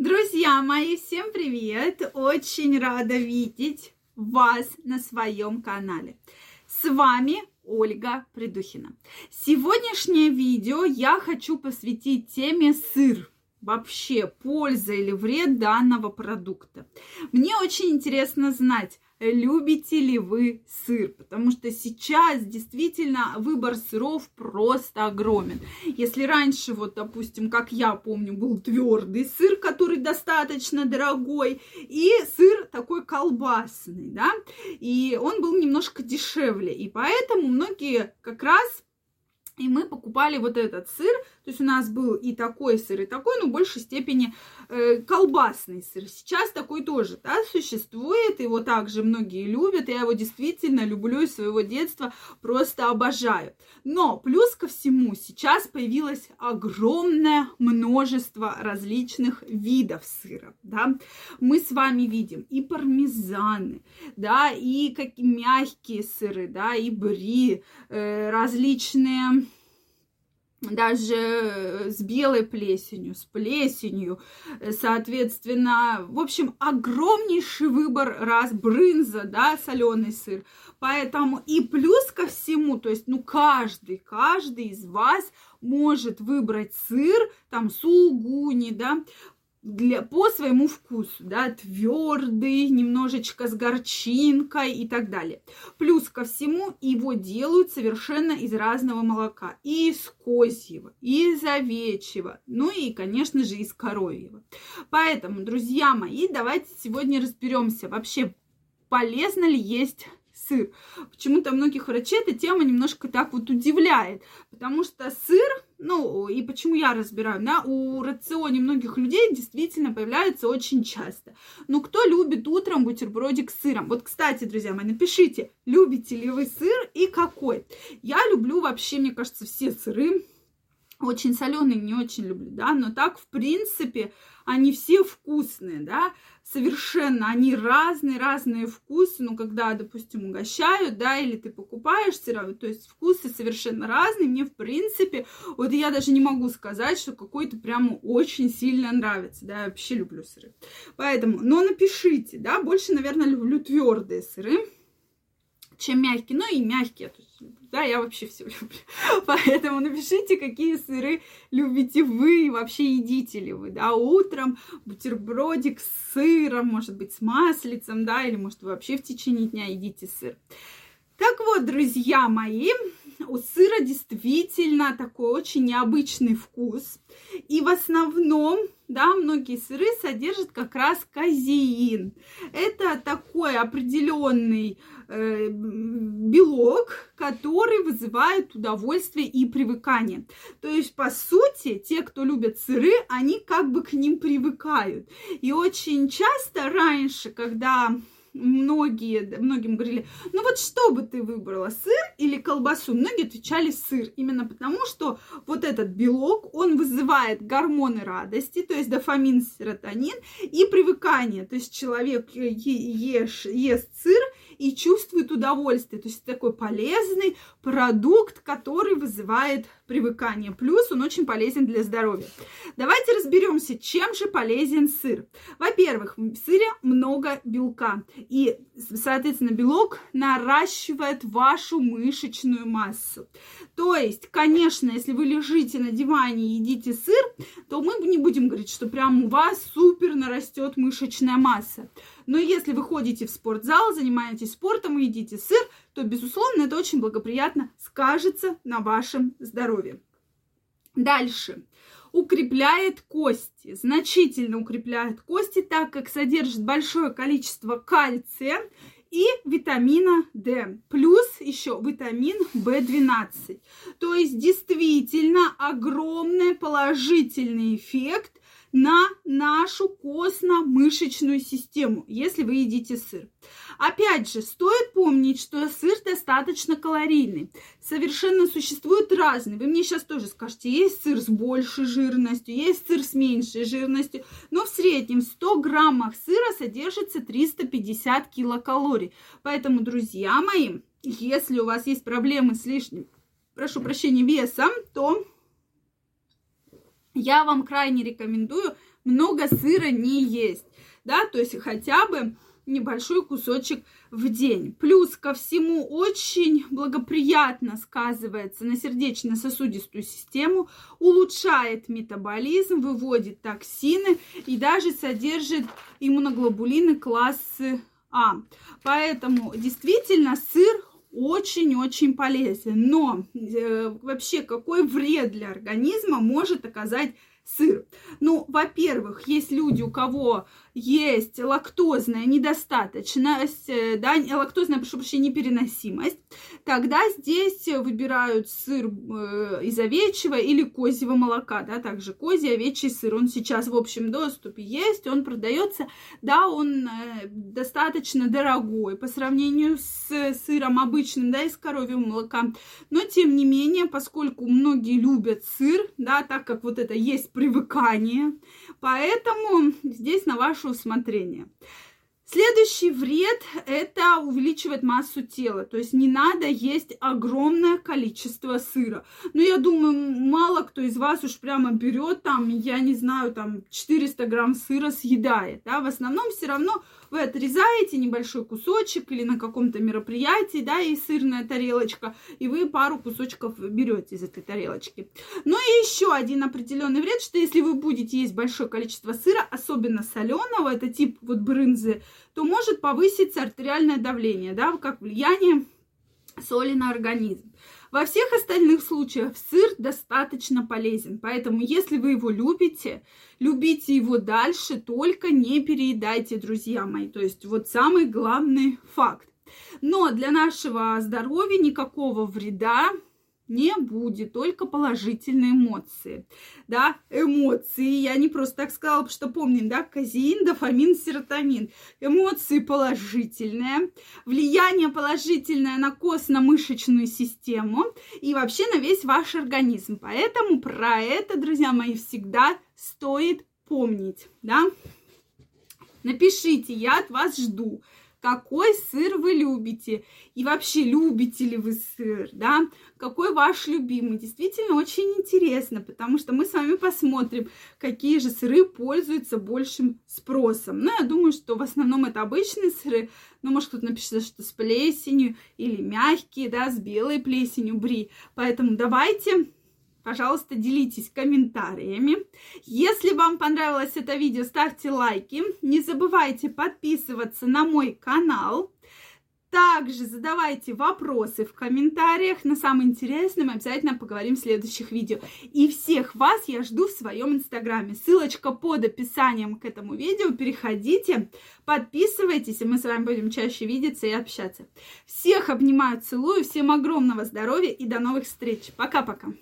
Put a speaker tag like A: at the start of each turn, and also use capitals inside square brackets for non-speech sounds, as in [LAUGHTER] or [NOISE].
A: Друзья мои, всем привет! Очень рада видеть вас на своем канале. С вами Ольга Придухина. Сегодняшнее видео я хочу посвятить теме сыр. Вообще, польза или вред данного продукта. Мне очень интересно знать, любите ли вы сыр, потому что сейчас действительно выбор сыров просто огромен. Если раньше, вот, допустим, как я помню, был твердый сыр, который достаточно дорогой, и сыр такой колбасный, да, и он был немножко дешевле, и поэтому многие как раз и мы покупали вот этот сыр. То есть у нас был и такой сыр, и такой, но в большей степени э, колбасный сыр. Сейчас такой тоже да, существует. Его также многие любят. Я его действительно люблю из своего детства. Просто обожаю. Но плюс ко всему сейчас появилось огромное множество различных видов сыра. Да? Мы с вами видим и пармезаны, да, и какие мягкие сыры, да, и бри, э, различные даже э, с белой плесенью, с плесенью, э, соответственно, в общем, огромнейший выбор раз брынза, да, соленый сыр. Поэтому и плюс ко всему, то есть, ну, каждый, каждый из вас может выбрать сыр, там, сулгуни, да, для, по своему вкусу, да, твердый, немножечко с горчинкой и так далее. Плюс ко всему его делают совершенно из разного молока. И из козьего, и из овечьего, ну и, конечно же, из коровьего. Поэтому, друзья мои, давайте сегодня разберемся вообще, полезно ли есть сыр. Почему-то многих врачей эта тема немножко так вот удивляет, потому что сыр, ну, и почему я разбираю, да, у рационе многих людей действительно появляется очень часто. Но кто любит утром бутербродик с сыром? Вот, кстати, друзья мои, напишите, любите ли вы сыр и какой? Я люблю вообще, мне кажется, все сыры, очень соленый не очень люблю, да, но так, в принципе, они все вкусные, да, совершенно, они разные, разные вкусы, ну, когда, допустим, угощают, да, или ты покупаешь сыр, то есть вкусы совершенно разные, мне, в принципе, вот я даже не могу сказать, что какой-то прямо очень сильно нравится, да, я вообще люблю сыры, поэтому, но напишите, да, больше, наверное, люблю твердые сыры, чем мягкие, но и мягкие, да, я вообще все [LAUGHS] люблю. Поэтому напишите, какие сыры любите вы и вообще едите ли вы, да, утром бутербродик с сыром, может быть, с маслицем, да, или может вы вообще в течение дня едите сыр. Так вот, друзья мои, у сыра действительно такой очень необычный вкус. И в основном, да, многие сыры содержат как раз казеин. Это такой определенный э, белок, который вызывает удовольствие и привыкание. То есть, по сути, те, кто любят сыры, они как бы к ним привыкают. И очень часто раньше, когда многие, многим говорили, ну вот что бы ты выбрала, сыр или колбасу? Многие отвечали сыр, именно потому что вот этот белок, он вызывает гормоны радости, то есть дофамин, серотонин и привыкание. То есть человек ешь, ест сыр и чувствует удовольствие. То есть такой полезный продукт, который вызывает привыкание. Плюс он очень полезен для здоровья. Давайте разберемся, чем же полезен сыр. Во-первых, в сыре много белка. И, соответственно, белок наращивает вашу мышечную массу. То есть, конечно, если вы лежите на диване и едите сыр, то мы не будем говорить, что прям у вас супер нарастет мышечная масса. Но если вы ходите в спортзал, занимаетесь спортом и едите сыр, то, безусловно, это очень благоприятно скажется на вашем здоровье. Дальше. Укрепляет кости, значительно укрепляет кости, так как содержит большое количество кальция и витамина D, плюс еще витамин В12. То есть действительно огромный положительный эффект на нашу костно-мышечную систему, если вы едите сыр. Опять же, стоит помнить, что сыр достаточно калорийный. Совершенно существуют разные. Вы мне сейчас тоже скажете, есть сыр с большей жирностью, есть сыр с меньшей жирностью. Но в среднем в 100 граммах сыра содержится 350 килокалорий. Поэтому, друзья мои, если у вас есть проблемы с лишним, прошу прощения, весом, то я вам крайне рекомендую много сыра не есть, да, то есть хотя бы небольшой кусочек в день. Плюс ко всему очень благоприятно сказывается на сердечно-сосудистую систему, улучшает метаболизм, выводит токсины и даже содержит иммуноглобулины классы А. Поэтому действительно сыр очень-очень полезен. Но э, вообще какой вред для организма может оказать сыр. Ну, во-первых, есть люди, у кого есть лактозная недостаточность, э, да, лактозная, прошу прощения, непереносимость, тогда здесь выбирают сыр э, из овечьего или козьего молока, да, также козий, овечий сыр, он сейчас в общем доступе есть, он продается, да, он э, достаточно дорогой по сравнению с сыром обычным, да, из коровьего молока, но тем не менее, поскольку многие любят сыр, да, так как вот это есть привыкание, поэтому здесь на ваш ваше усмотрение. Следующий вред – это увеличивает массу тела. То есть не надо есть огромное количество сыра. Но я думаю, мало кто из вас уж прямо берет там, я не знаю, там 400 грамм сыра съедает. Да? В основном все равно вы отрезаете небольшой кусочек или на каком-то мероприятии, да, и сырная тарелочка, и вы пару кусочков берете из этой тарелочки. Ну и еще один определенный вред, что если вы будете есть большое количество сыра, особенно соленого, это тип вот брынзы, то может повыситься артериальное давление, да, как влияние соли на организм. Во всех остальных случаях сыр достаточно полезен, поэтому если вы его любите, любите его дальше, только не переедайте, друзья мои. То есть вот самый главный факт. Но для нашего здоровья никакого вреда не будет, только положительные эмоции. Да, эмоции, я не просто так сказала, потому что помним, да, казеин, дофамин, серотонин. Эмоции положительные, влияние положительное на костно-мышечную систему и вообще на весь ваш организм. Поэтому про это, друзья мои, всегда стоит помнить, да. Напишите, я от вас жду какой сыр вы любите и вообще любите ли вы сыр, да, какой ваш любимый. Действительно очень интересно, потому что мы с вами посмотрим, какие же сыры пользуются большим спросом. Ну, я думаю, что в основном это обычные сыры, но может кто-то напишет, что с плесенью или мягкие, да, с белой плесенью бри. Поэтому давайте Пожалуйста, делитесь комментариями. Если вам понравилось это видео, ставьте лайки. Не забывайте подписываться на мой канал. Также задавайте вопросы в комментариях. На интересное мы обязательно поговорим в следующих видео. И всех вас я жду в своем инстаграме. Ссылочка под описанием к этому видео. Переходите, подписывайтесь, и мы с вами будем чаще видеться и общаться. Всех обнимаю, целую, всем огромного здоровья и до новых встреч. Пока-пока.